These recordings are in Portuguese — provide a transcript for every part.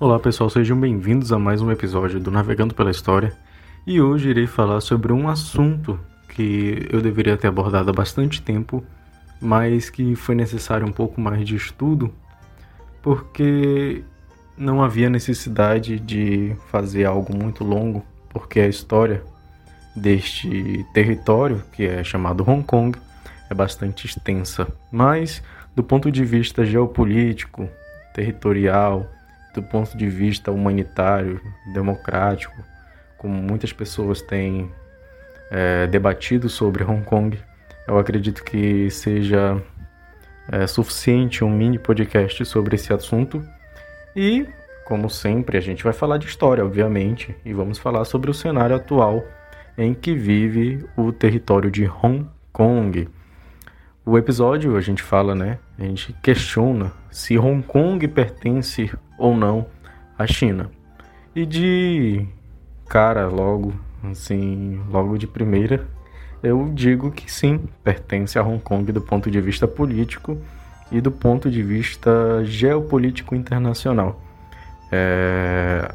Olá pessoal, sejam bem-vindos a mais um episódio do Navegando pela História. E hoje irei falar sobre um assunto que eu deveria ter abordado há bastante tempo, mas que foi necessário um pouco mais de estudo porque não havia necessidade de fazer algo muito longo, porque a história deste território, que é chamado Hong Kong, é bastante extensa, mas do ponto de vista geopolítico, territorial, do ponto de vista humanitário, democrático, como muitas pessoas têm é, debatido sobre Hong Kong, eu acredito que seja é, suficiente um mini podcast sobre esse assunto. E, como sempre, a gente vai falar de história, obviamente, e vamos falar sobre o cenário atual em que vive o território de Hong Kong. O episódio a gente fala, né? A gente questiona se Hong Kong pertence ou não à China. E de cara, logo, assim, logo de primeira, eu digo que sim, pertence a Hong Kong do ponto de vista político e do ponto de vista geopolítico internacional. É...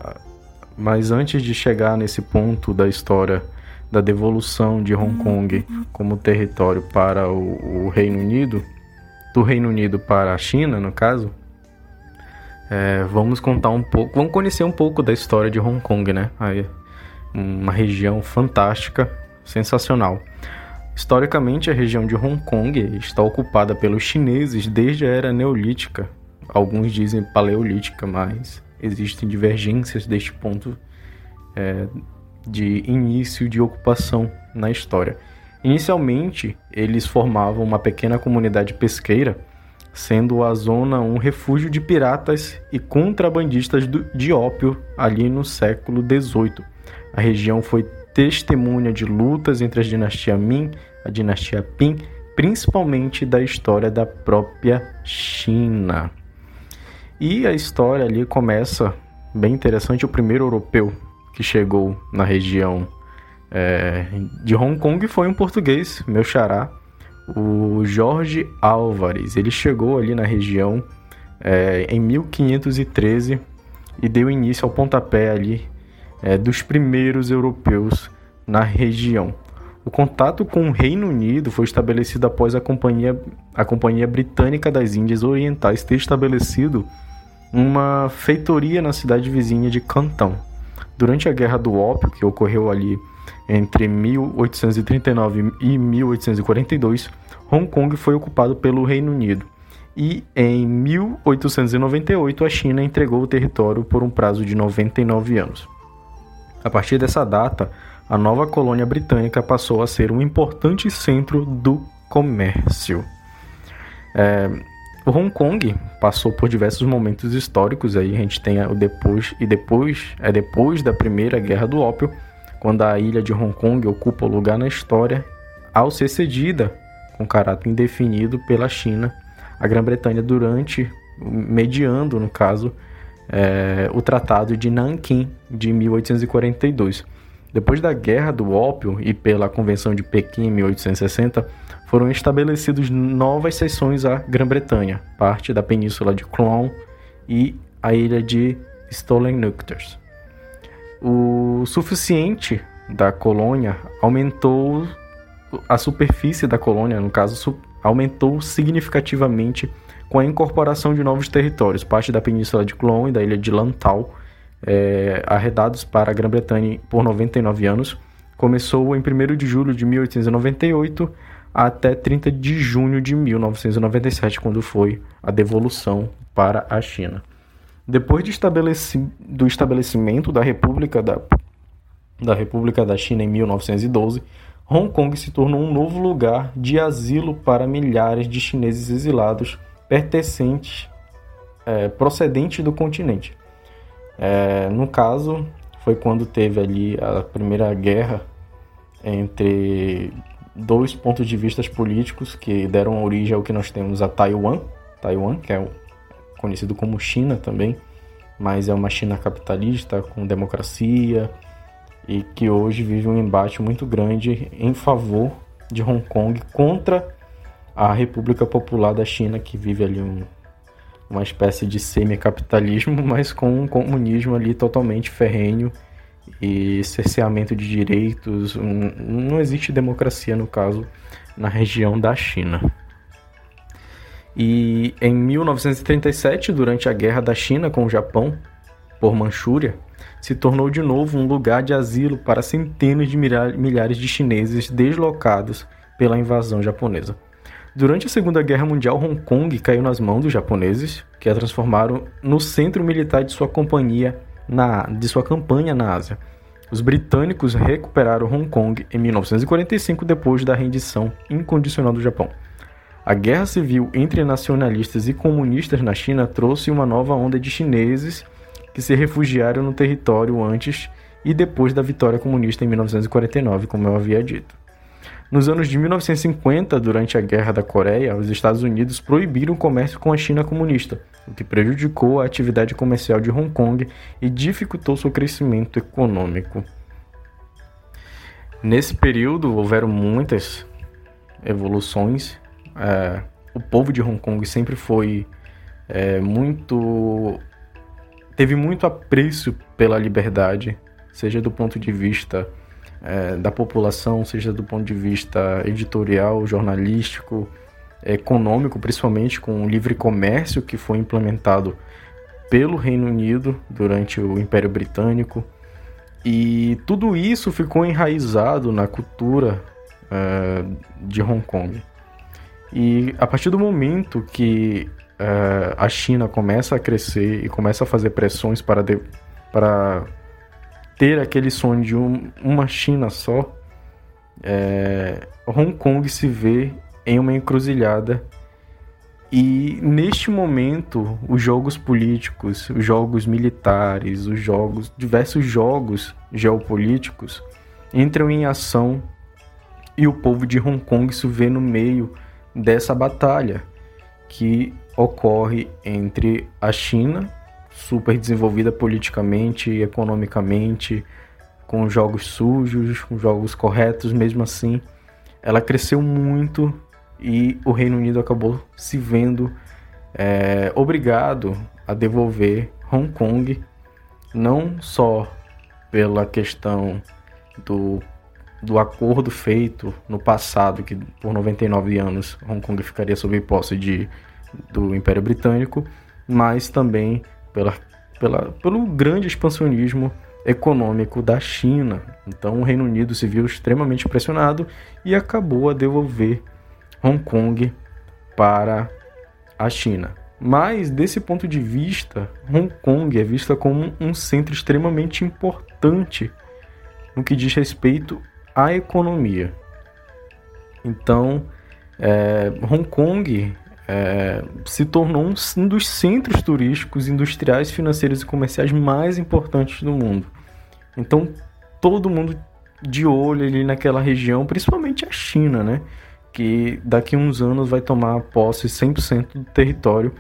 Mas antes de chegar nesse ponto da história da devolução de Hong Kong como território para o, o Reino Unido, do Reino Unido para a China, no caso, é, vamos contar um pouco, vamos conhecer um pouco da história de Hong Kong, né? Aí, uma região fantástica, sensacional. Historicamente, a região de Hong Kong está ocupada pelos chineses desde a era neolítica. Alguns dizem paleolítica, mas existem divergências deste ponto é, de início de ocupação na história. Inicialmente, eles formavam uma pequena comunidade pesqueira sendo a zona um refúgio de piratas e contrabandistas de ópio ali no século XVIII. A região foi testemunha de lutas entre a dinastia Ming e a dinastia Qin, principalmente da história da própria China. E a história ali começa bem interessante. O primeiro europeu que chegou na região é, de Hong Kong foi um português, meu xará, o Jorge Álvares. Ele chegou ali na região é, em 1513 e deu início ao pontapé ali é, dos primeiros europeus na região. O contato com o Reino Unido foi estabelecido após a Companhia, a Companhia Britânica das Índias Orientais ter estabelecido uma feitoria na cidade vizinha de Canton. Durante a Guerra do Ópio, que ocorreu ali entre 1839 e 1842, Hong Kong foi ocupado pelo Reino Unido. E em 1898, a China entregou o território por um prazo de 99 anos. A partir dessa data, a nova colônia britânica passou a ser um importante centro do comércio. É, Hong Kong passou por diversos momentos históricos aí a gente tem o depois e depois é depois da primeira guerra do ópio quando a ilha de Hong Kong ocupa o lugar na história ao ser cedida com caráter indefinido pela China a Grã-Bretanha durante mediando no caso é, o Tratado de Nanquim de 1842 depois da Guerra do Ópio e pela Convenção de Pequim em 1860, foram estabelecidas novas seções à Grã-Bretanha, parte da península de Clown e a ilha de Stolen-Nuchters. O suficiente da colônia aumentou a superfície da colônia, no caso, aumentou significativamente com a incorporação de novos territórios, parte da península de Clown e da ilha de Lantau, é, arredados para a Grã-Bretanha por 99 anos. Começou em 1 de julho de 1898 até 30 de junho de 1997, quando foi a devolução para a China. Depois de estabeleci do estabelecimento da República da, da República da China em 1912, Hong Kong se tornou um novo lugar de asilo para milhares de chineses exilados pertencentes, é, procedentes do continente. É, no caso, foi quando teve ali a primeira guerra entre dois pontos de vista políticos que deram origem ao que nós temos a Taiwan, Taiwan, que é conhecido como China também, mas é uma China capitalista com democracia e que hoje vive um embate muito grande em favor de Hong Kong contra a República Popular da China, que vive ali um, uma espécie de semi-capitalismo, mas com um comunismo ali totalmente ferrenho e cerceamento de direitos. Um, não existe democracia, no caso, na região da China. E em 1937, durante a Guerra da China com o Japão, por Manchúria, se tornou de novo um lugar de asilo para centenas de milhares de chineses deslocados pela invasão japonesa. Durante a Segunda Guerra Mundial, Hong Kong caiu nas mãos dos japoneses, que a transformaram no centro militar de sua companhia na, de sua campanha na Ásia. Os britânicos recuperaram Hong Kong em 1945 depois da rendição incondicional do Japão. A guerra civil entre nacionalistas e comunistas na China trouxe uma nova onda de chineses que se refugiaram no território antes e depois da vitória comunista em 1949, como eu havia dito. Nos anos de 1950, durante a Guerra da Coreia, os Estados Unidos proibiram o comércio com a China comunista, o que prejudicou a atividade comercial de Hong Kong e dificultou seu crescimento econômico. Nesse período houveram muitas evoluções. É, o povo de Hong Kong sempre foi é, muito. teve muito apreço pela liberdade, seja do ponto de vista é, da população, seja do ponto de vista editorial, jornalístico, econômico, principalmente com o livre comércio que foi implementado pelo Reino Unido durante o Império Britânico. E tudo isso ficou enraizado na cultura uh, de Hong Kong. E a partir do momento que uh, a China começa a crescer e começa a fazer pressões para, de, para ter aquele sonho de um, uma China só, é, Hong Kong se vê em uma encruzilhada. E neste momento, os jogos políticos, os jogos militares, os jogos, diversos jogos geopolíticos entram em ação e o povo de Hong Kong se vê no meio dessa batalha que ocorre entre a China, super desenvolvida politicamente e economicamente, com jogos sujos, com jogos corretos, mesmo assim, ela cresceu muito e o Reino Unido acabou se vendo é, obrigado a devolver Hong Kong, não só pela questão do, do acordo feito no passado, que por 99 anos Hong Kong ficaria sob posse de, do Império Britânico, mas também pela, pela, pelo grande expansionismo econômico da China. Então o Reino Unido se viu extremamente pressionado e acabou a devolver Hong Kong para a China. Mas, desse ponto de vista, Hong Kong é vista como um centro extremamente importante no que diz respeito à economia. Então, é, Hong Kong é, se tornou um dos centros turísticos, industriais, financeiros e comerciais mais importantes do mundo. Então, todo mundo de olho ali naquela região, principalmente a China, né? que daqui a uns anos vai tomar posse 100% do território.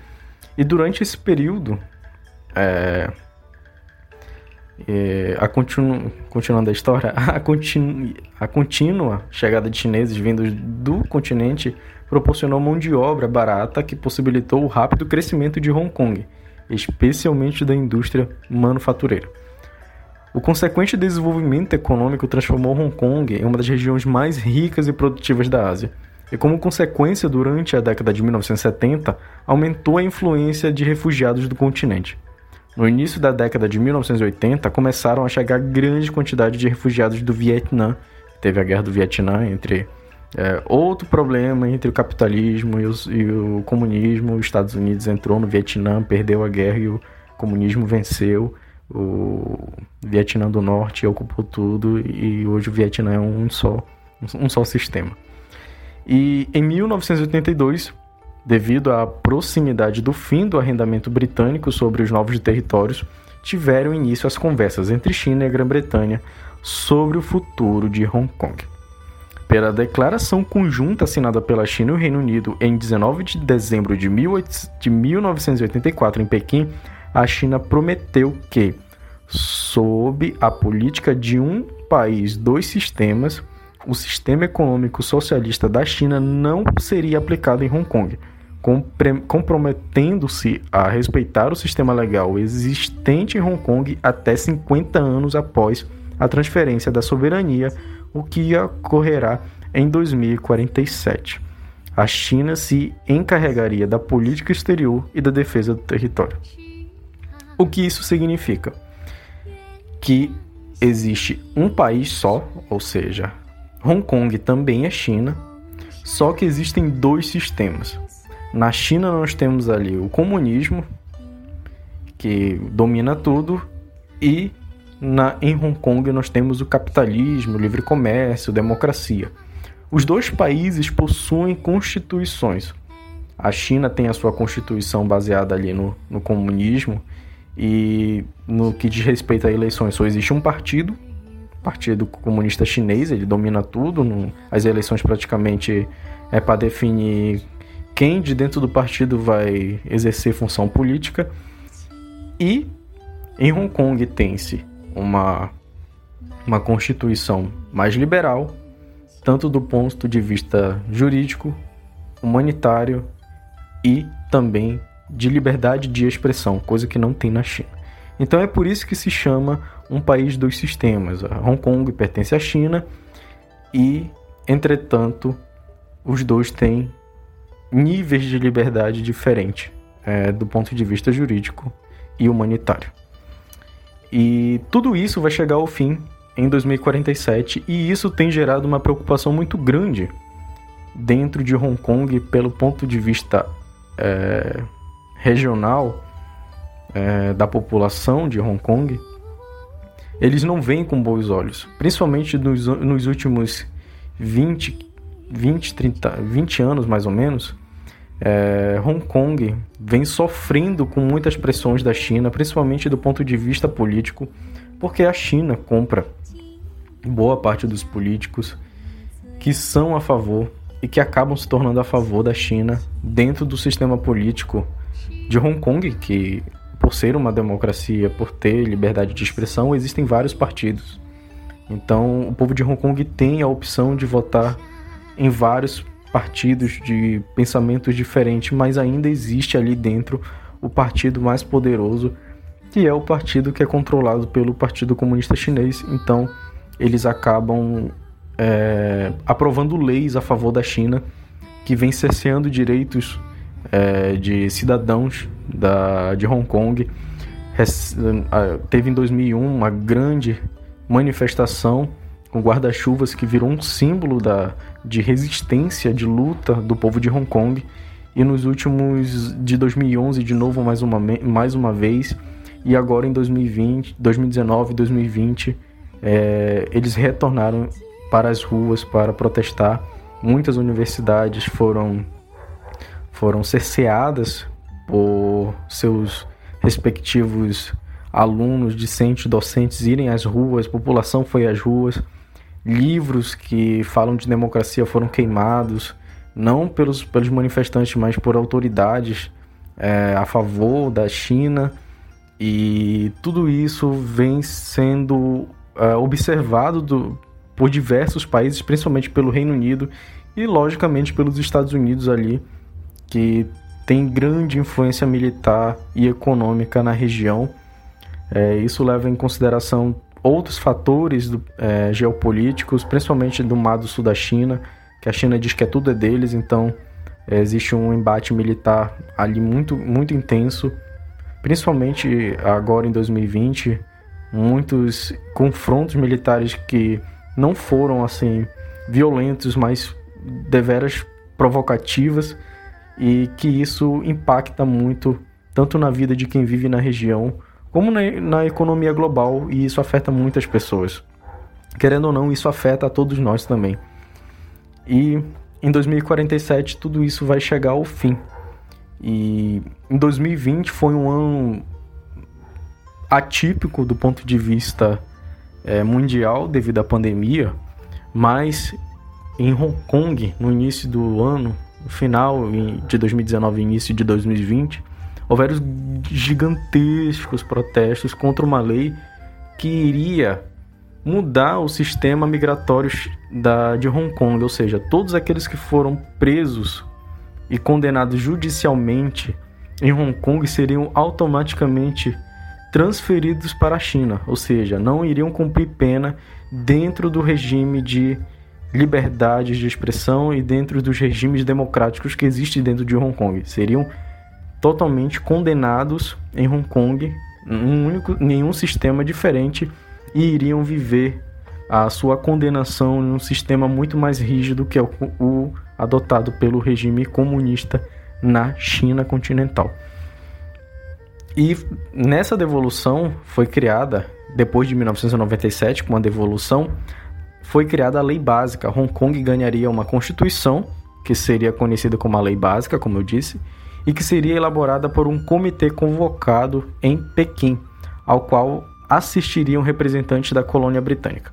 E durante esse período, é, é, a continu, continuando a história, a, continu, a contínua chegada de chineses vindos do continente proporcionou mão de obra barata que possibilitou o rápido crescimento de Hong Kong, especialmente da indústria manufatureira. O consequente desenvolvimento econômico transformou Hong Kong em uma das regiões mais ricas e produtivas da Ásia. E como consequência, durante a década de 1970, aumentou a influência de refugiados do continente. No início da década de 1980, começaram a chegar grande quantidade de refugiados do Vietnã. Teve a guerra do Vietnã entre é, outro problema entre o capitalismo e, os, e, o comunismo. Os Estados Unidos entrou no Vietnã, perdeu a guerra e o comunismo venceu o Vietnã do Norte ocupou tudo e hoje o Vietnã é um só, um só sistema. E em 1982, devido à proximidade do fim do arrendamento britânico sobre os novos territórios, tiveram início as conversas entre China e Grã-Bretanha sobre o futuro de Hong Kong. Pela declaração conjunta assinada pela China e o Reino Unido em 19 de dezembro de 1984 em Pequim, a China prometeu que, sob a política de um país, dois sistemas, o sistema econômico socialista da China não seria aplicado em Hong Kong, comprometendo-se a respeitar o sistema legal existente em Hong Kong até 50 anos após a transferência da soberania, o que ocorrerá em 2047. A China se encarregaria da política exterior e da defesa do território. O que isso significa? Que existe um país só, ou seja, Hong Kong também é China, só que existem dois sistemas. Na China nós temos ali o comunismo, que domina tudo, e na, em Hong Kong nós temos o capitalismo, o livre comércio, democracia. Os dois países possuem constituições. A China tem a sua constituição baseada ali no, no comunismo e no que diz respeito a eleições só existe um partido, Partido Comunista Chinês, ele domina tudo, as eleições praticamente é para definir quem de dentro do partido vai exercer função política. E em Hong Kong tem-se uma, uma constituição mais liberal, tanto do ponto de vista jurídico, humanitário e também de liberdade de expressão, coisa que não tem na China. Então é por isso que se chama um país dos sistemas. Hong Kong pertence à China e, entretanto, os dois têm níveis de liberdade diferentes é, do ponto de vista jurídico e humanitário. E tudo isso vai chegar ao fim em 2047 e isso tem gerado uma preocupação muito grande dentro de Hong Kong pelo ponto de vista é, regional é, da população de Hong Kong. Eles não veem com bons olhos, principalmente nos, nos últimos 20, 20, 30, 20 anos mais ou menos, é, Hong Kong vem sofrendo com muitas pressões da China, principalmente do ponto de vista político, porque a China compra boa parte dos políticos que são a favor e que acabam se tornando a favor da China dentro do sistema político de Hong Kong, que por ser uma democracia, por ter liberdade de expressão, existem vários partidos. Então, o povo de Hong Kong tem a opção de votar em vários partidos de pensamentos diferentes, mas ainda existe ali dentro o partido mais poderoso, que é o partido que é controlado pelo Partido Comunista Chinês. Então, eles acabam é, aprovando leis a favor da China que vem cerceando direitos é, de cidadãos da, de Hong Kong. Teve em 2001 uma grande manifestação com guarda-chuvas que virou um símbolo da, de resistência, de luta do povo de Hong Kong. E nos últimos de 2011, de novo mais uma, mais uma vez, e agora em 2020, 2019 2020, é, eles retornaram para as ruas para protestar. Muitas universidades foram, foram cerceadas por seus respectivos alunos, discentes, docentes irem às ruas, população foi às ruas livros que falam de democracia foram queimados, não pelos, pelos manifestantes, mas por autoridades é, a favor da China. E tudo isso vem sendo é, observado do, por diversos países, principalmente pelo Reino Unido e, logicamente, pelos Estados Unidos ali, que tem grande influência militar e econômica na região. É, isso leva em consideração outros fatores do, é, geopolíticos, principalmente do mar do sul da China, que a China diz que é tudo é deles, então é, existe um embate militar ali muito, muito intenso, principalmente agora em 2020, muitos confrontos militares que não foram assim violentos, mas deveras provocativas e que isso impacta muito tanto na vida de quem vive na região como na, na economia global e isso afeta muitas pessoas. Querendo ou não, isso afeta a todos nós também. E em 2047 tudo isso vai chegar ao fim. E em 2020 foi um ano atípico do ponto de vista é, mundial devido à pandemia, mas em Hong Kong, no início do ano, no final de 2019 início de 2020, houveram gigantescos protestos contra uma lei que iria mudar o sistema migratório da, de Hong Kong, ou seja, todos aqueles que foram presos e condenados judicialmente em Hong Kong seriam automaticamente transferidos para a China, ou seja, não iriam cumprir pena dentro do regime de liberdades de expressão e dentro dos regimes democráticos que existem dentro de Hong Kong. Seriam totalmente condenados em Hong Kong, um único, nenhum sistema diferente e iriam viver a sua condenação em um sistema muito mais rígido que é o, o adotado pelo regime comunista na China continental. E nessa devolução foi criada, depois de 1997, com a devolução, foi criada a Lei Básica. Hong Kong ganharia uma constituição, que seria conhecida como a Lei Básica, como eu disse, e que seria elaborada por um comitê convocado em Pequim, ao qual assistiriam representantes da colônia britânica.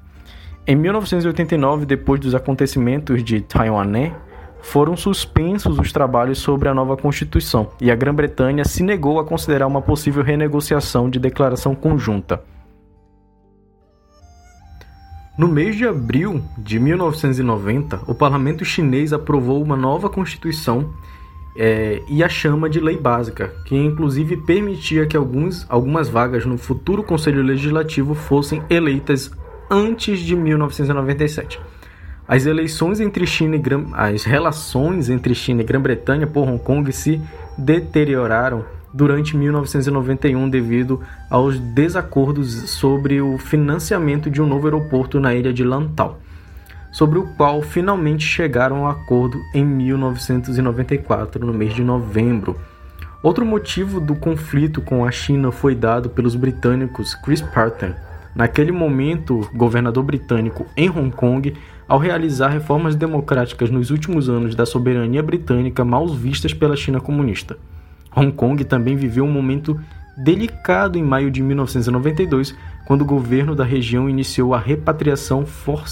Em 1989, depois dos acontecimentos de Taiwanê, foram suspensos os trabalhos sobre a nova Constituição e a Grã-Bretanha se negou a considerar uma possível renegociação de declaração conjunta. No mês de abril de 1990, o parlamento chinês aprovou uma nova Constituição é, e a chama de lei básica, que inclusive permitia que alguns, algumas vagas no futuro Conselho Legislativo fossem eleitas antes de 1997. As eleições entre China e Gran... as relações entre China e Grã-Bretanha por Hong Kong se deterioraram durante 1991 devido aos desacordos sobre o financiamento de um novo aeroporto na ilha de Lantau, sobre o qual finalmente chegaram a acordo em 1994, no mês de novembro. Outro motivo do conflito com a China foi dado pelos britânicos Chris Parton, naquele momento governador britânico em Hong Kong, ao realizar reformas democráticas nos últimos anos da soberania britânica mal vistas pela China comunista. Hong Kong também viveu um momento delicado em maio de 1992, quando o governo da região iniciou a repatriação for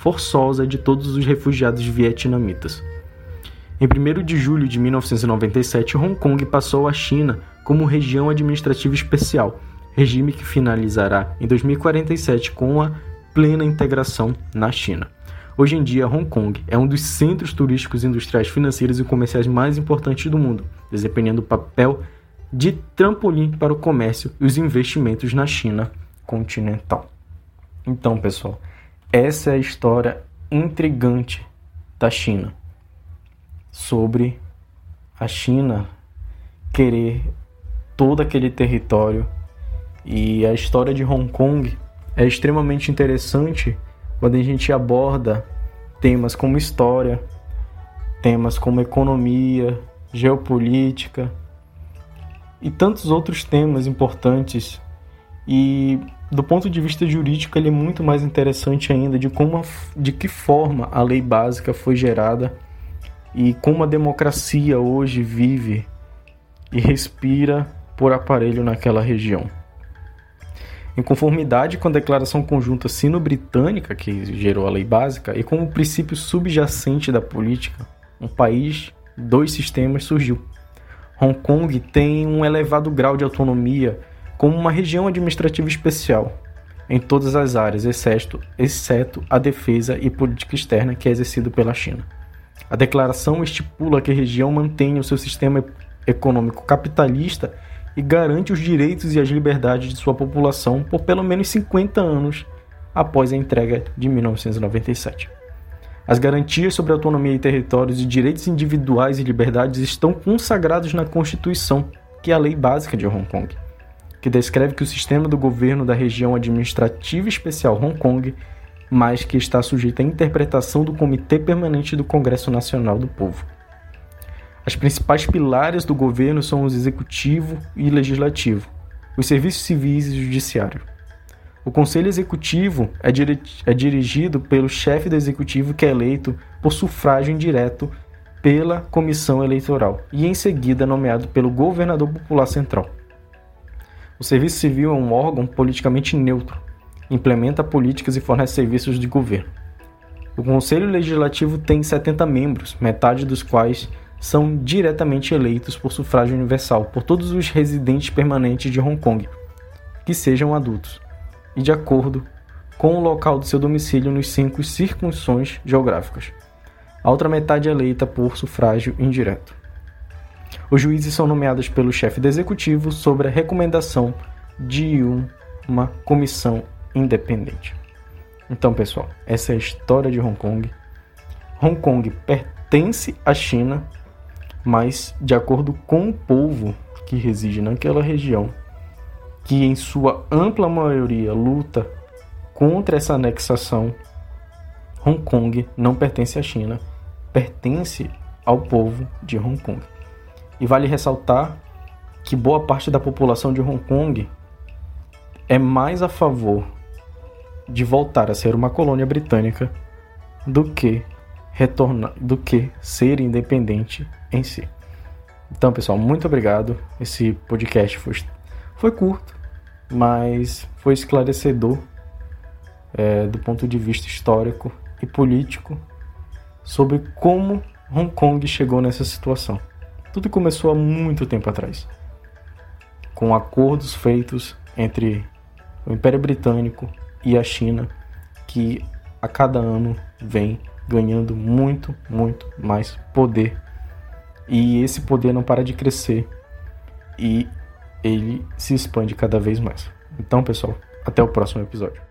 forçosa de todos os refugiados vietnamitas. Em 1 de julho de 1997, Hong Kong passou à China como região administrativa especial regime que finalizará em 2047 com a plena integração na China. Hoje em dia, Hong Kong é um dos centros turísticos, industriais, financeiros e comerciais mais importantes do mundo, desempenhando o papel de trampolim para o comércio e os investimentos na China continental. Então, pessoal, essa é a história intrigante da China sobre a China querer todo aquele território e a história de Hong Kong é extremamente interessante quando a gente aborda temas como história, temas como economia, geopolítica e tantos outros temas importantes. E do ponto de vista jurídico, ele é muito mais interessante ainda de como de que forma a lei básica foi gerada e como a democracia hoje vive e respira por aparelho naquela região. Em conformidade com a Declaração Conjunta Sino-Britânica, que gerou a lei básica, e como princípio subjacente da política, um país, dois sistemas surgiu. Hong Kong tem um elevado grau de autonomia como uma região administrativa especial em todas as áreas, exceto, exceto a defesa e política externa que é exercido pela China. A declaração estipula que a região mantenha o seu sistema econômico capitalista e garante os direitos e as liberdades de sua população por pelo menos 50 anos após a entrega de 1997. As garantias sobre autonomia e territórios e direitos individuais e liberdades estão consagrados na Constituição, que é a lei básica de Hong Kong, que descreve que o sistema do governo da região administrativa especial Hong Kong, mas que está sujeito à interpretação do Comitê Permanente do Congresso Nacional do Povo. As principais pilares do governo são os executivo e legislativo, os serviços civis e judiciário. O Conselho Executivo é, diri é dirigido pelo chefe do executivo que é eleito por sufrágio indireto pela comissão eleitoral e em seguida nomeado pelo governador popular central. O Serviço Civil é um órgão politicamente neutro, implementa políticas e fornece serviços de governo. O Conselho Legislativo tem 70 membros, metade dos quais são diretamente eleitos por sufrágio universal por todos os residentes permanentes de Hong Kong, que sejam adultos, e de acordo com o local do seu domicílio nos cinco circunscrições geográficas. A outra metade é eleita por sufrágio indireto. Os juízes são nomeados pelo chefe do executivo sobre a recomendação de uma comissão independente. Então, pessoal, essa é a história de Hong Kong. Hong Kong pertence à China, mas de acordo com o povo que reside naquela região, que em sua ampla maioria luta contra essa anexação, Hong Kong não pertence à China, pertence ao povo de Hong Kong. E vale ressaltar que boa parte da população de Hong Kong é mais a favor de voltar a ser uma colônia britânica do que retornar, do que ser independente em si. Então, pessoal, muito obrigado. Esse podcast foi, foi curto, mas foi esclarecedor é, do ponto de vista histórico e político sobre como Hong Kong chegou nessa situação. Tudo começou há muito tempo atrás, com acordos feitos entre o Império Britânico e a China, que a cada ano vem ganhando muito, muito mais poder. E esse poder não para de crescer e ele se expande cada vez mais. Então, pessoal, até o próximo episódio.